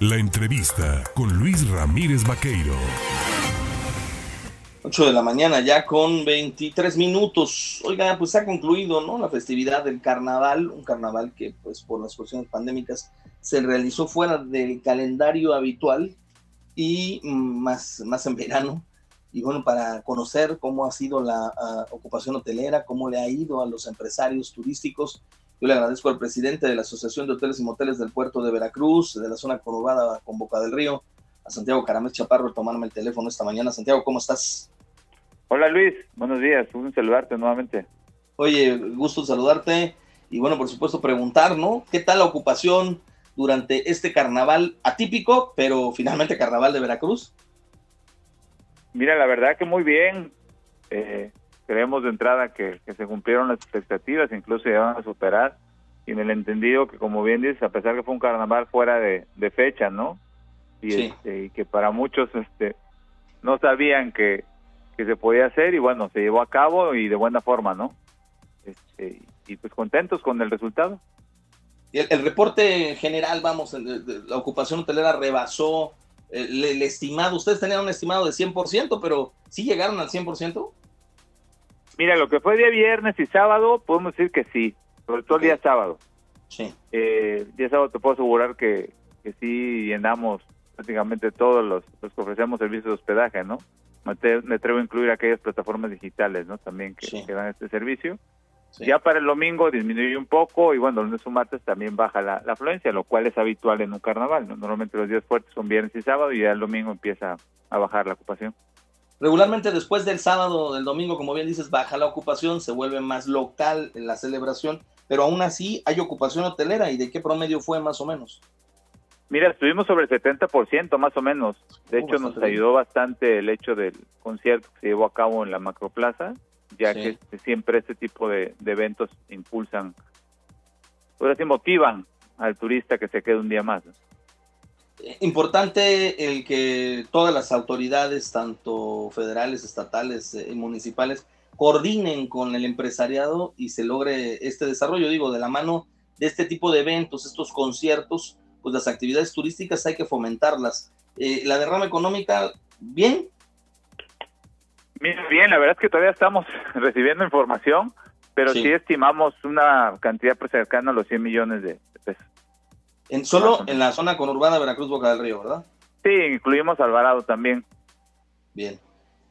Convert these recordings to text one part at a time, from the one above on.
La entrevista con Luis Ramírez Vaqueiro. 8 de la mañana ya con 23 minutos. Oiga, pues ha concluido, ¿no? La festividad del carnaval, un carnaval que pues por las cuestiones pandémicas se realizó fuera del calendario habitual y más, más en verano. Y bueno, para conocer cómo ha sido la ah, ocupación hotelera, cómo le ha ido a los empresarios turísticos, yo le agradezco al presidente de la Asociación de Hoteles y Moteles del Puerto de Veracruz, de la zona conurbada con Boca del Río, a Santiago Caramel Chaparro, tomarme el teléfono esta mañana. Santiago, ¿cómo estás? Hola Luis, buenos días, un saludarte nuevamente. Oye, gusto saludarte y bueno, por supuesto preguntar, ¿no? ¿Qué tal la ocupación durante este carnaval atípico, pero finalmente carnaval de Veracruz? Mira, la verdad que muy bien. Eh, creemos de entrada que, se cumplieron las expectativas, incluso llegaron a superar, y en el entendido que, como bien dices, a pesar que fue un carnaval fuera de, fecha, ¿no? Y, este, y que para muchos este, no sabían que, que se podía hacer, y bueno, se llevó a cabo y de buena forma, ¿no? Este, y pues contentos con el resultado. Y el, reporte general, vamos, la ocupación hotelera rebasó el, el, estimado. Ustedes tenían un estimado de 100%, pero ¿sí llegaron al 100%? Mira, lo que fue día viernes y sábado, podemos decir que sí, sobre todo el día sábado. Sí. Eh, día sábado te puedo asegurar que, que sí llenamos prácticamente todos los, los que ofrecemos servicios de hospedaje, ¿no? Me, atrevo a incluir aquellas plataformas digitales, ¿no? También que, dan este servicio. Ya para el domingo disminuye un poco y bueno, el lunes o martes también baja la, afluencia, lo cual es habitual en un carnaval. ¿no? Normalmente los días fuertes son viernes y sábado y ya el domingo empieza a bajar la ocupación. Regularmente después del sábado, del domingo, como bien dices, baja la ocupación, se vuelve más local en la celebración, pero aún así hay ocupación hotelera. ¿Y de qué promedio fue más o menos? Mira, estuvimos sobre el 70% más o menos. De hecho, nos ayudó bastante el hecho del concierto que se llevó a cabo en la Macroplaza, ya que este, siempre este tipo de, eventos impulsan, pues así motivan al turista que se quede un día más importante el que todas las autoridades, tanto federales, estatales y municipales, coordinen con el empresariado y se logre este desarrollo. Digo, de la mano de este tipo de eventos, estos conciertos, pues las actividades turísticas hay que fomentarlas. Eh, la derrama económica, ¿bien? Bien, la verdad es que todavía estamos recibiendo información, pero sí, estimamos una cantidad pues, cercana a los 100 millones de pesos. En, solo en la zona conurbada Veracruz Boca del Río, ¿verdad? Sí, incluimos Alvarado también. Bien.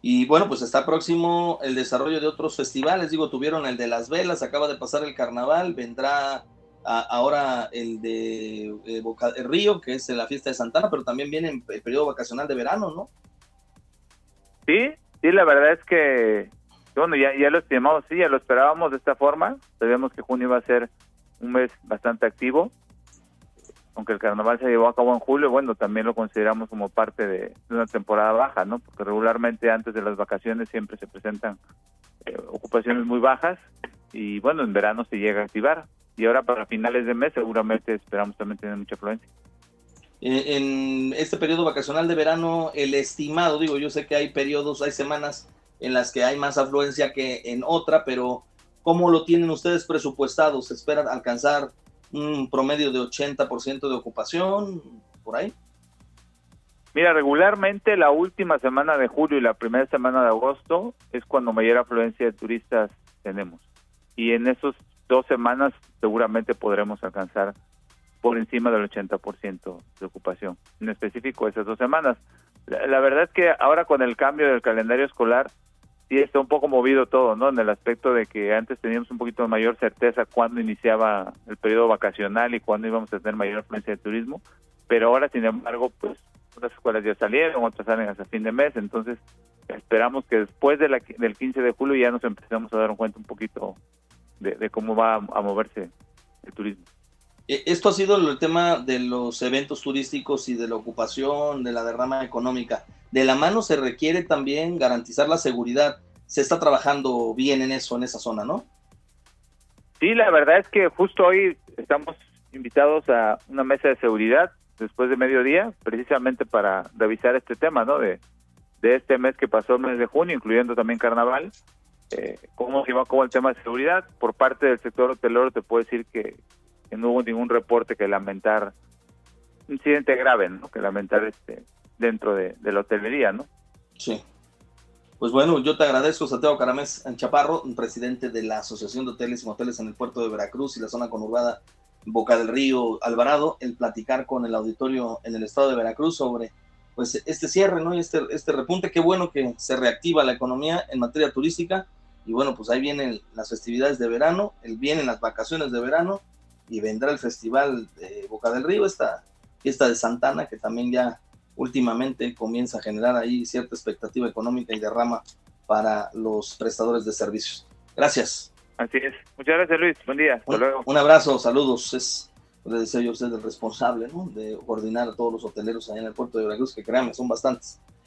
Y bueno, pues está próximo el desarrollo de otros festivales. Digo, tuvieron el de las velas, acaba de pasar el carnaval, vendrá ahora el de eh, Boca del Río, que es la fiesta de Santana, pero también viene el periodo vacacional de verano, ¿no? Sí, sí, la verdad es que, bueno, ya, ya lo estimamos, sí, ya lo esperábamos de esta forma. Sabíamos que junio iba a ser un mes bastante activo aunque el carnaval se llevó a cabo en julio, bueno, también lo consideramos como parte de, una temporada baja, ¿no? Porque regularmente antes de las vacaciones siempre se presentan eh, ocupaciones muy bajas y bueno, en verano se llega a activar. Y ahora para finales de mes seguramente esperamos también tener mucha afluencia. En este periodo vacacional de verano, el estimado, digo, yo sé que hay periodos, hay semanas en las que hay más afluencia que en otra, pero ¿cómo lo tienen ustedes presupuestado? ¿Se esperan alcanzar un promedio de 80% de ocupación, por ahí. Mira, regularmente la última semana de julio y la primera semana de agosto es cuando mayor afluencia de turistas tenemos. Y en esas dos semanas seguramente podremos alcanzar por encima del 80% de ocupación, en específico esas dos semanas. la, verdad es que ahora con el cambio del calendario escolar, sí está un poco movido todo, ¿no? En el aspecto de que antes teníamos un poquito mayor certeza cuándo iniciaba el periodo vacacional y cuándo íbamos a tener mayor afluencia de turismo, pero ahora, sin embargo, pues unas escuelas ya salieron, otras salen hasta fin de mes, entonces esperamos que después de del 15 de julio ya nos empecemos a dar cuenta un poquito de, cómo va a, moverse el turismo. E, esto ha sido el tema de los eventos turísticos y de la ocupación, de la derrama económica de la mano se requiere también garantizar la seguridad. Se está trabajando bien en eso, en esa zona, ¿no? Sí, la verdad es que justo hoy estamos invitados a una mesa de seguridad después de mediodía, precisamente para revisar este tema, ¿no? De, de este mes que pasó, el mes de junio, incluyendo también carnaval. Eh, ¿Cómo se va como el tema de seguridad? Por parte del sector hotelero te puedo decir que, que no hubo ningún reporte que lamentar incidente grave, ¿no? Que lamentar este dentro de, la hotelería, ¿no? Sí. Pues bueno, yo te agradezco, Santiago Caramés Chaparro, presidente de la Asociación de Hoteles y Moteles en el puerto de Veracruz y la zona conurbada Boca del Río Alvarado, el platicar con el auditorio en el estado de Veracruz sobre pues este cierre, ¿no? Y este, este repunte, qué bueno que se reactiva la economía en materia turística y bueno, pues ahí vienen las festividades de verano, vienen las vacaciones de verano y vendrá el festival de Boca del Río, esta fiesta de Santana que también ya últimamente comienza a generar ahí cierta expectativa económica y derrama para los prestadores de servicios. Gracias. Así es. Muchas gracias, Luis. Buen día. Hasta un, luego. Un abrazo, saludos. Es, le deseo yo usted el responsable, ¿no? De coordinar a todos los hoteleros allá en el puerto de Veracruz, que créanme, son bastantes.